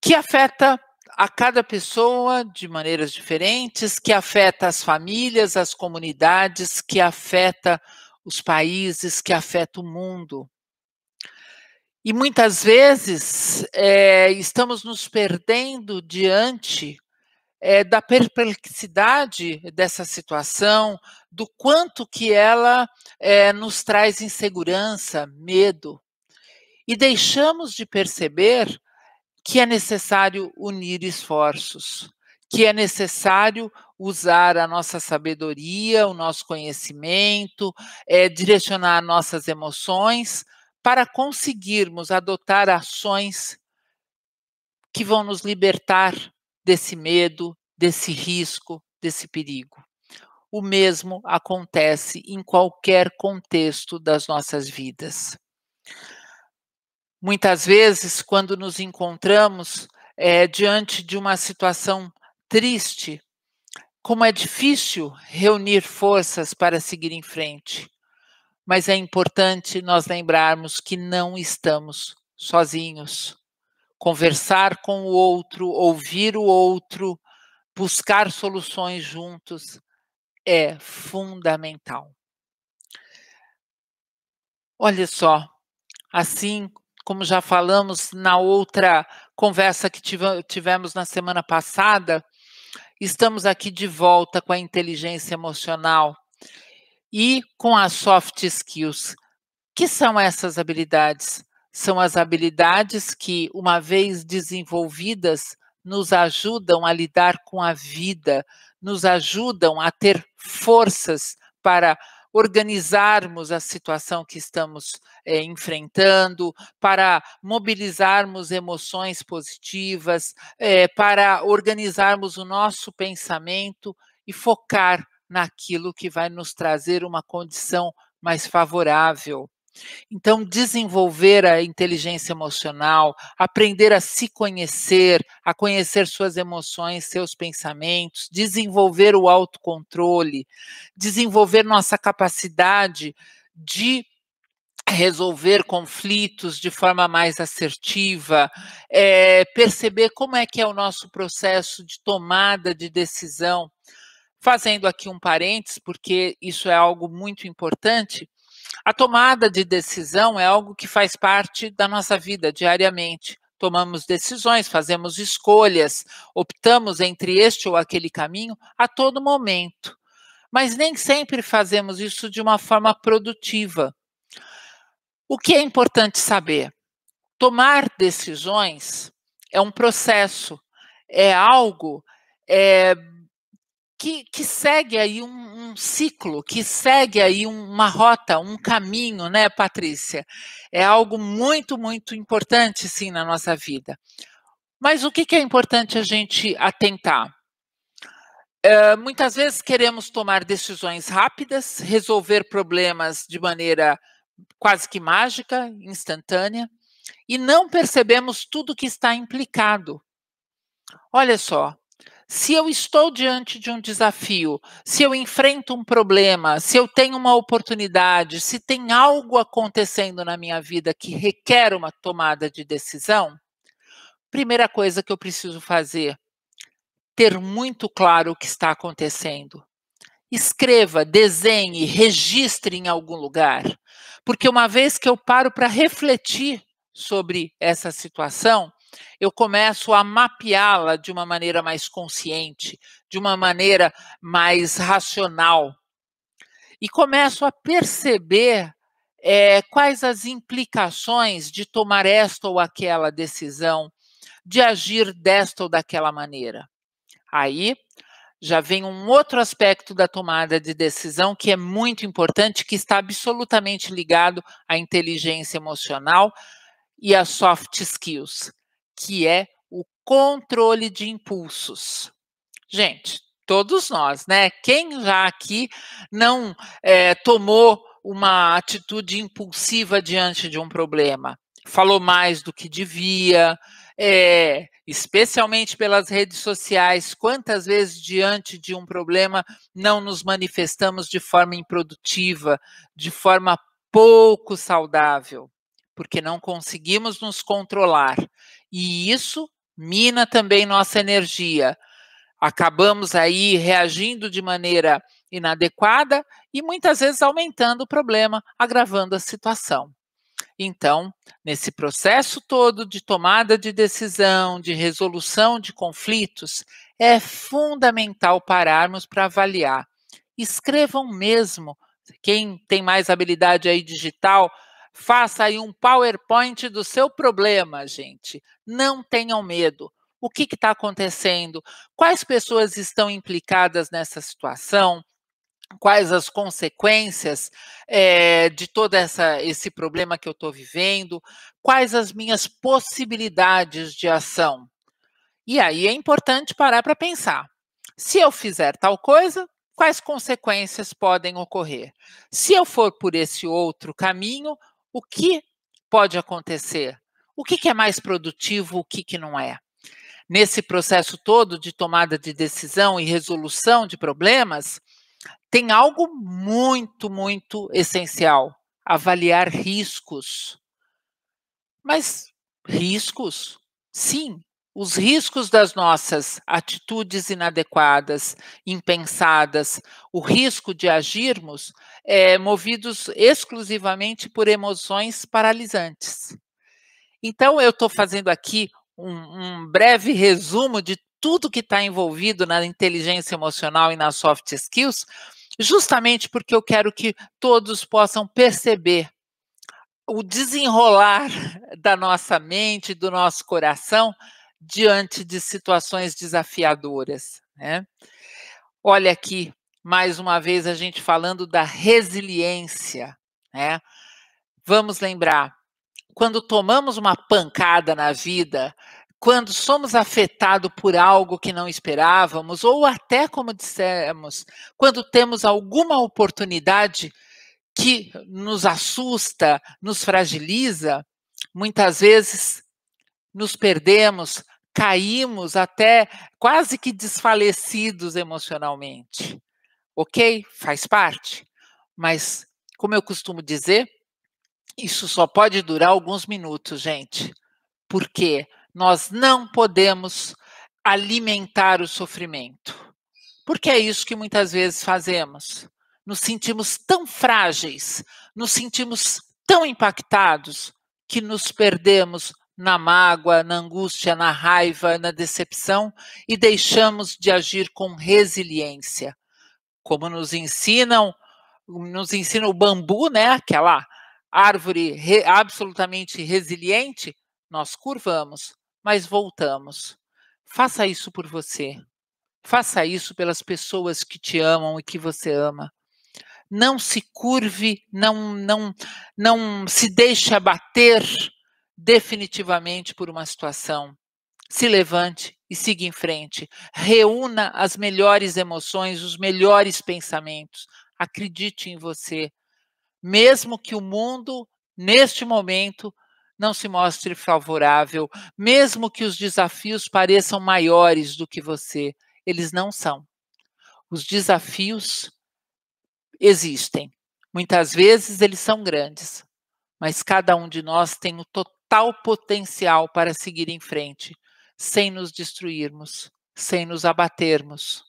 que afeta a cada pessoa de maneiras diferentes, que afeta as famílias, as comunidades, que afeta os países, que afeta o mundo. E muitas vezes é, estamos nos perdendo diante é, da perplexidade dessa situação, do quanto que ela é, nos traz insegurança, medo, e deixamos de perceber que é necessário unir esforços, que é necessário usar a nossa sabedoria, o nosso conhecimento, direcionar nossas emoções para conseguirmos adotar ações que vão nos libertar desse medo, desse risco, desse perigo. O mesmo acontece em qualquer contexto das nossas vidas. Muitas vezes, quando nos encontramos é, diante de uma situação triste, como é difícil reunir forças para seguir em frente. Mas é importante nós lembrarmos que não estamos sozinhos conversar com o outro, ouvir o outro, buscar soluções juntos é fundamental. Olha só, assim como já falamos na outra conversa que tivemos na semana passada, estamos aqui de volta com a inteligência emocional e com as soft skills. Que são essas habilidades? São as habilidades que, uma vez desenvolvidas, nos ajudam a lidar com a vida, nos ajudam a ter forças para organizarmos a situação que estamos é, enfrentando, para mobilizarmos emoções positivas, é, para organizarmos o nosso pensamento e focar naquilo que vai nos trazer uma condição mais favorável Então, desenvolver a inteligência emocional, aprender a se conhecer, a conhecer suas emoções, seus pensamentos, desenvolver o autocontrole, desenvolver nossa capacidade de resolver conflitos de forma mais assertiva, é, perceber como é que é o nosso processo de tomada de decisão. Fazendo aqui um parênteses, porque isso é algo muito importante, a tomada de decisão é algo que faz parte da nossa vida diariamente. Tomamos decisões, fazemos escolhas, optamos entre este ou aquele caminho a todo momento. Mas nem sempre fazemos isso de uma forma produtiva. O que é importante saber? Tomar decisões é um processo, é algo é, que, que, segue aí um, um, ciclo, que segue aí uma rota, um caminho, né, Patrícia? É algo muito, muito importante, sim, na nossa vida. Mas o que, que é importante a gente atentar? É, muitas vezes queremos tomar decisões rápidas, resolver problemas de maneira quase que mágica, instantânea, e não percebemos tudo que está implicado. Olha só, se eu estou diante de um desafio, se eu enfrento um problema, se eu tenho uma oportunidade, se tem algo acontecendo na minha vida que requer uma tomada de decisão, primeira coisa que eu preciso fazer, ter muito claro o que está acontecendo. Escreva, desenhe, registre em algum lugar. Porque uma vez que eu paro para refletir sobre essa situação, eu começo a mapeá-la de uma maneira mais consciente, de uma maneira mais racional. E começo a perceber é, quais as implicações de tomar esta ou aquela decisão, de agir desta ou daquela maneira. Aí já vem um outro aspecto da tomada de decisão que é muito importante, que está absolutamente ligado à inteligência emocional e às soft skills, que é o controle de impulsos. Gente, todos nós, né? Quem já aqui não é, tomou uma atitude impulsiva diante de um problema? Falou mais do que devia, é, especialmente pelas redes sociais, quantas vezes diante de um problema não nos manifestamos de forma improdutiva, de forma pouco saudável, porque não conseguimos nos controlar. E isso mina também nossa energia. Acabamos aí reagindo de maneira inadequada e muitas vezes aumentando o problema, agravando a situação. Então, nesse processo todo de tomada de decisão, de resolução de conflitos, é fundamental pararmos para avaliar. Escrevam mesmo. Quem tem mais habilidade aí digital, faça aí um PowerPoint do seu problema, gente. Não tenham medo. O que está acontecendo? Quais pessoas estão implicadas nessa situação? quais as consequências é, de todo essa, esse problema que eu estou vivendo, quais as minhas possibilidades de ação. E aí é importante parar para pensar. Se eu fizer tal coisa, quais consequências podem ocorrer? Se eu for por esse outro caminho, o que pode acontecer? O que, que é mais produtivo, o que, que não é? Nesse processo todo de tomada de decisão e resolução de problemas, tem algo muito, muito essencial: avaliar riscos. Mas riscos? Sim, os riscos das nossas atitudes inadequadas, impensadas, o risco de agirmos é, movidos exclusivamente por emoções paralisantes. Então, eu estou fazendo aqui um, um breve resumo de tudo que está envolvido na inteligência emocional e nas soft skills, justamente porque eu quero que todos possam perceber o desenrolar da nossa mente, do nosso coração, diante de situações desafiadoras. Né? Olha aqui, mais uma vez, a gente falando da resiliência. Né? Vamos lembrar, quando tomamos uma pancada na vida, quando somos afetados por algo que não esperávamos, ou até, como dissemos, quando temos alguma oportunidade que nos assusta, nos fragiliza, muitas vezes nos perdemos, caímos até quase que desfalecidos emocionalmente. Ok? Faz parte. Mas, como eu costumo dizer, isso só pode durar alguns minutos, gente. Porque nós não podemos alimentar o sofrimento. Porque é isso que muitas vezes fazemos. Nos sentimos tão frágeis, nos sentimos tão impactados que nos perdemos na mágoa, na angústia, na raiva, na decepção e deixamos de agir com resiliência. Como nos ensinam, nos ensina o bambu, né? Aquela árvore re, absolutamente resiliente, nós curvamos, mas voltamos. Faça isso por você. Faça isso pelas pessoas que te amam e que você ama. Não se curve, não não não se deixe abater definitivamente por uma situação. Se levante e siga em frente. Reúna as melhores emoções, os melhores pensamentos. Acredite em você. Mesmo que o mundo, neste momento, não se mostre favorável, mesmo que os desafios pareçam maiores do que você, eles não são. Os desafios existem. Muitas vezes eles são grandes, mas cada um de nós tem o total tal potencial para seguir em frente, sem nos destruirmos, sem nos abatermos.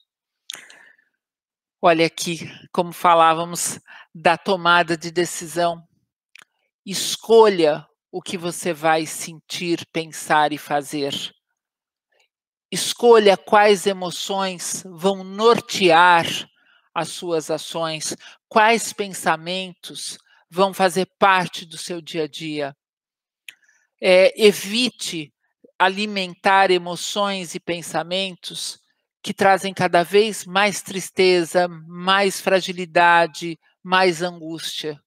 Olha aqui, como falávamos da tomada de decisão. Escolha o que você vai sentir, pensar e fazer. Escolha quais emoções vão nortear as suas ações, quais pensamentos vão fazer parte do seu dia a dia é, evite alimentar emoções e pensamentos que trazem cada vez mais tristeza, mais fragilidade, mais angústia.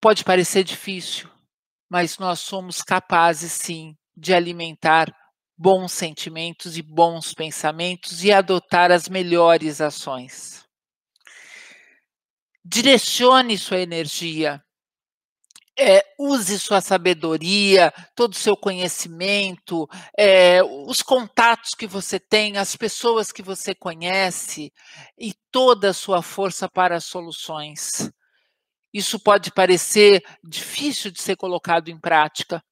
Pode parecer difícil, mas nós somos capazes sim de alimentar bons sentimentos e bons pensamentos e adotar as melhores ações. Direcione sua energia é, use sua sabedoria, todo o seu conhecimento, é, os contatos que você tem, as pessoas que você conhece e toda a sua força para soluções. Isso pode parecer difícil de ser colocado em prática,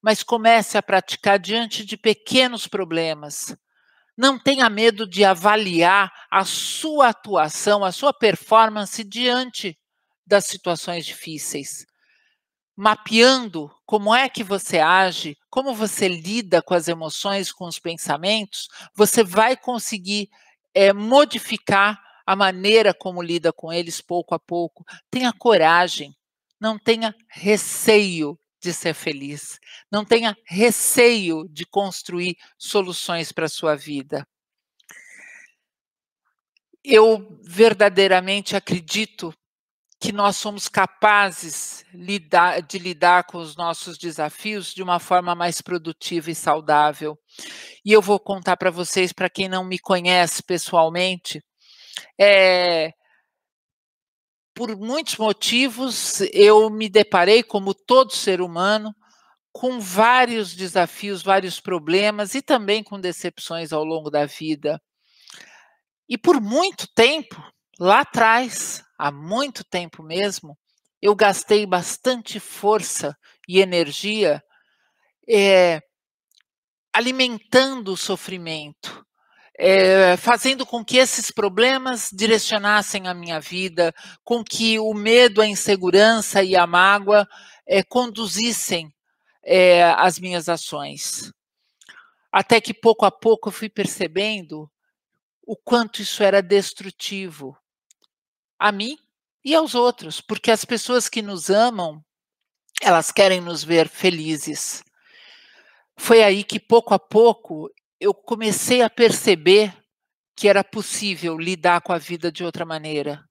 mas comece a praticar diante de pequenos problemas. Não tenha medo de avaliar a sua atuação, a sua performance diante das situações difíceis mapeando como é que você age, como você lida com as emoções, com os pensamentos, você vai conseguir é, modificar a maneira como lida com eles pouco a pouco. Tenha coragem, não tenha receio de ser feliz, não tenha receio de construir soluções para a sua vida. Eu verdadeiramente acredito que nós somos capazes lidar, de lidar com os nossos desafios de uma forma mais produtiva e saudável. E eu vou contar para vocês, para quem não me conhece pessoalmente, é, por muitos motivos eu me deparei, como todo ser humano, com vários desafios, vários problemas e também com decepções ao longo da vida. E por muito tempo, lá atrás, há muito tempo mesmo, eu gastei bastante força e energia é, alimentando o sofrimento, é, fazendo com que esses problemas direcionassem a minha vida, com que o medo, a insegurança e a mágoa é, conduzissem as minhas ações. Até que pouco a pouco eu fui percebendo o quanto isso era destrutivo, a mim e aos outros, porque as pessoas que nos amam, elas querem nos ver felizes. Foi aí que pouco a pouco eu comecei a perceber que era possível lidar com a vida de outra maneira.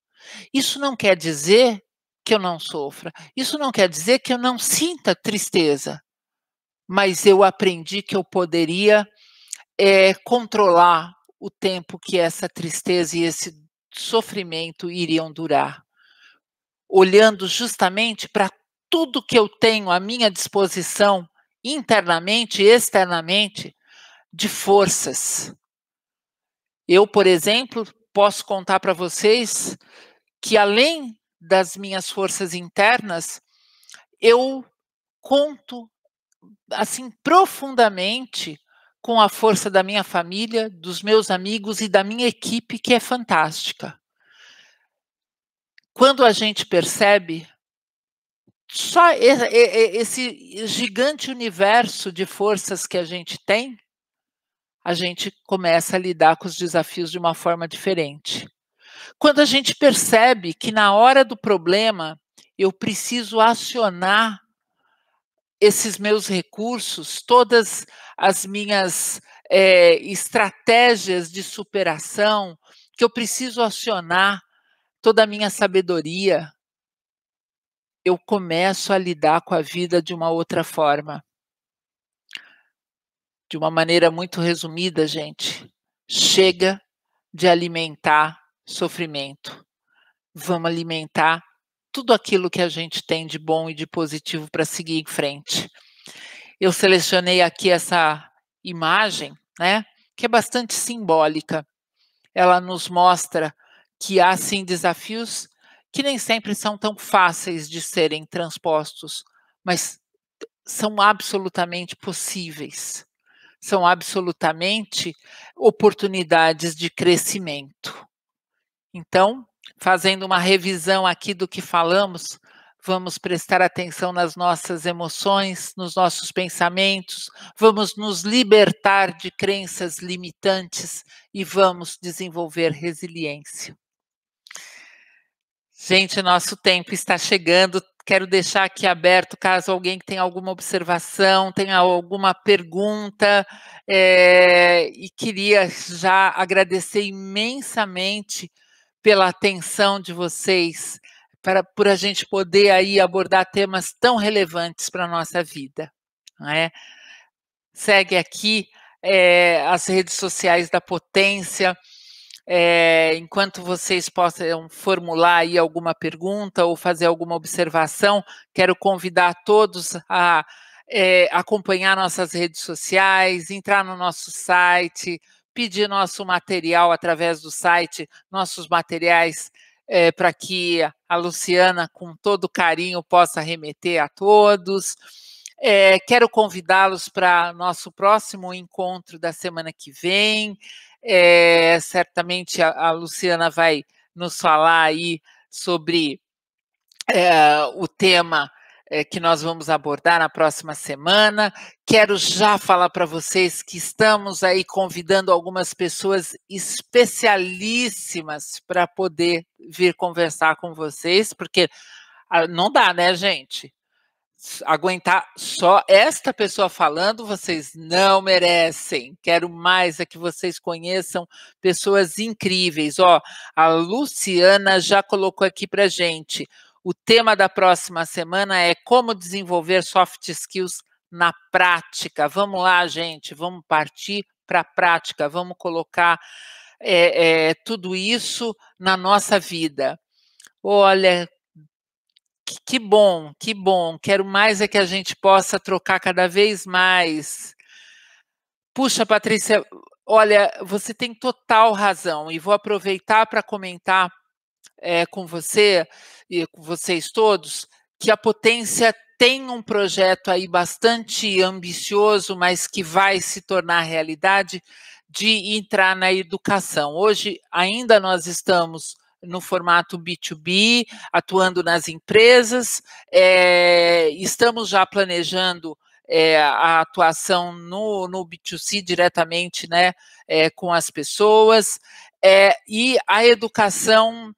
Isso não quer dizer que eu não sofra, isso não quer dizer que eu não sinta tristeza, mas eu aprendi que eu poderia é, controlar o tempo que essa tristeza e esse sofrimento iriam durar. olhando justamente para tudo que eu tenho à minha disposição, internamente e externamente, de forças. Eu, por exemplo, posso contar para vocês que além das minhas forças internas, eu conto assim profundamente com a força da minha família, dos meus amigos e da minha equipe, que é fantástica. Quando a gente percebe só esse gigante universo de forças que a gente tem, a gente começa a lidar com os desafios de uma forma diferente. Quando a gente percebe que na hora do problema eu preciso acionar esses meus recursos, todas as minhas é, estratégias de superação, que eu preciso acionar toda a minha sabedoria, eu começo a lidar com a vida de uma outra forma. De uma maneira muito resumida, gente, chega de alimentar sofrimento. Vamos alimentar tudo aquilo que a gente tem de bom e de positivo para seguir em frente. Eu selecionei aqui essa imagem, né, que é bastante simbólica. Ela nos mostra que há sim desafios que nem sempre são tão fáceis de serem transpostos, mas são absolutamente possíveis. São absolutamente oportunidades de crescimento. Então, fazendo uma revisão aqui do que falamos, vamos prestar atenção nas nossas emoções, nos nossos pensamentos, vamos nos libertar de crenças limitantes e vamos desenvolver resiliência. Gente, nosso tempo está chegando. Quero deixar aqui aberto caso alguém tenha alguma observação, tenha alguma pergunta, é, e queria já agradecer imensamente pela atenção de vocês, para, por a gente poder aí abordar temas tão relevantes para a nossa vida. Não é? Segue aqui é, as redes sociais da Potência. É, enquanto vocês possam formular aí alguma pergunta ou fazer alguma observação, quero convidar todos a é, acompanhar nossas redes sociais, entrar no nosso site, pedir nosso material através do site, nossos materiais, é, para que a Luciana, com todo carinho, possa remeter a todos. É, quero convidá-los para nosso próximo encontro da semana que vem. É, certamente a, a, Luciana vai nos falar aí sobre o tema é, que nós vamos abordar na próxima semana. Quero já falar para vocês que estamos aí convidando algumas pessoas especialíssimas para poder vir conversar com vocês, porque ah, não dá, né, gente? Aguentar só esta pessoa falando, vocês não merecem. Quero mais é que vocês conheçam pessoas incríveis. Ó, a Luciana já colocou aqui para gente o tema da próxima semana é como desenvolver soft skills na prática. Vamos lá, gente, vamos partir para a prática, vamos colocar é, é, tudo isso na nossa vida. Olha, que, que bom, que bom. Quero mais é que a gente possa trocar cada vez mais. Puxa, Patrícia, olha, você tem total razão e vou aproveitar para comentar é, com você e com vocês todos que a potência tem um projeto aí bastante ambicioso, mas que vai se tornar realidade de entrar na educação. Hoje ainda nós estamos no formato B2B, atuando nas empresas, é, estamos já planejando é, a atuação no, no B2C diretamente né, é, com as pessoas, e a educação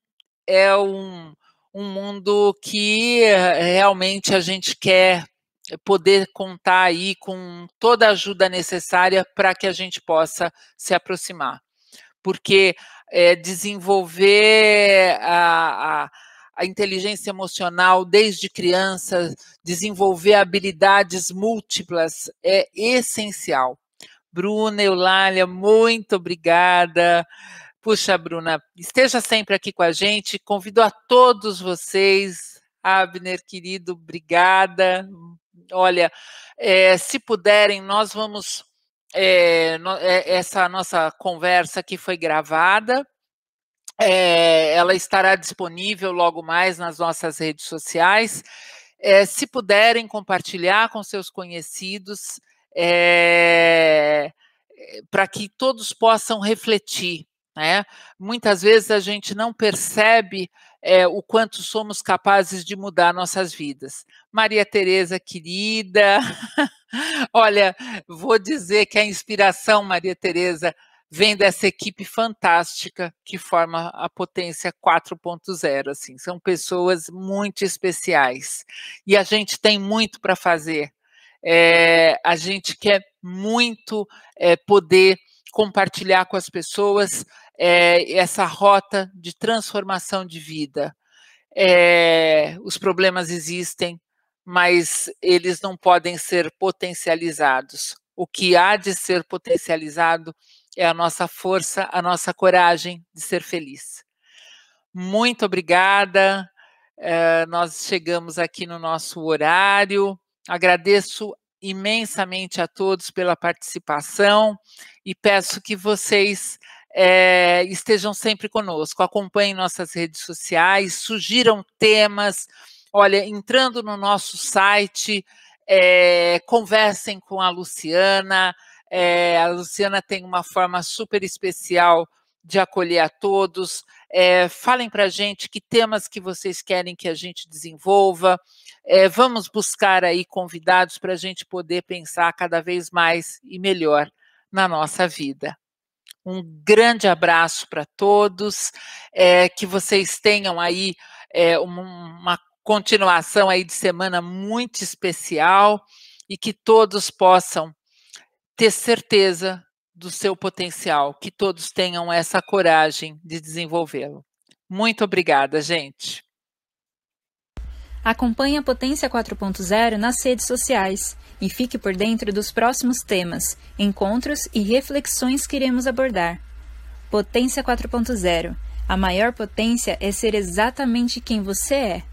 é um, um mundo que eh, realmente a gente quer poder contar aí com toda a ajuda necessária para que a gente possa se aproximar. Porque é, desenvolver a, a, a, inteligência emocional desde criança, desenvolver habilidades múltiplas é essencial. Bruna, Eulália, muito obrigada. Puxa, Bruna, esteja sempre aqui com a gente. Convido a todos vocês, Abner, querido, obrigada. Olha, é, se puderem, nós vamos. É, no, é, essa nossa conversa aqui foi gravada. É, ela estará disponível logo mais nas nossas redes sociais. É, se puderem compartilhar com seus conhecidos, é, para que todos possam refletir. Né? Muitas vezes a gente não percebe é, o quanto somos capazes de mudar nossas vidas. Maria Tereza, querida, olha, vou dizer que a inspiração, Maria Tereza, vem dessa equipe fantástica que forma a potência 4.0, assim, são pessoas muito especiais. E a gente tem muito para fazer. É, a gente quer muito é, poder compartilhar com as pessoas é, essa rota de transformação de vida. É, os problemas existem, mas eles não podem ser potencializados. O que há de ser potencializado é a nossa força, a nossa coragem de ser feliz. Muito obrigada. É, nós chegamos aqui no nosso horário. Agradeço imensamente a todos pela participação e peço que vocês é, estejam sempre conosco, acompanhem nossas redes sociais, sugiram temas. Olha, entrando no nosso site, é, conversem com a Luciana. É, a Luciana tem uma forma super especial de acolher a todos. É, falem para a gente que temas que vocês querem que a gente desenvolva. É, vamos buscar aí convidados para a gente poder pensar cada vez mais e melhor na nossa vida. Um grande abraço para todos, é, que vocês tenham aí é, uma, uma continuação aí de semana muito especial e que todos possam ter certeza do seu potencial, que todos tenham essa coragem de desenvolvê-lo. Muito obrigada, gente. Acompanhe a Potência 4.0 nas redes sociais e fique por dentro dos próximos temas, encontros e reflexões que iremos abordar. Potência 4.0 A maior potência é ser exatamente quem você é.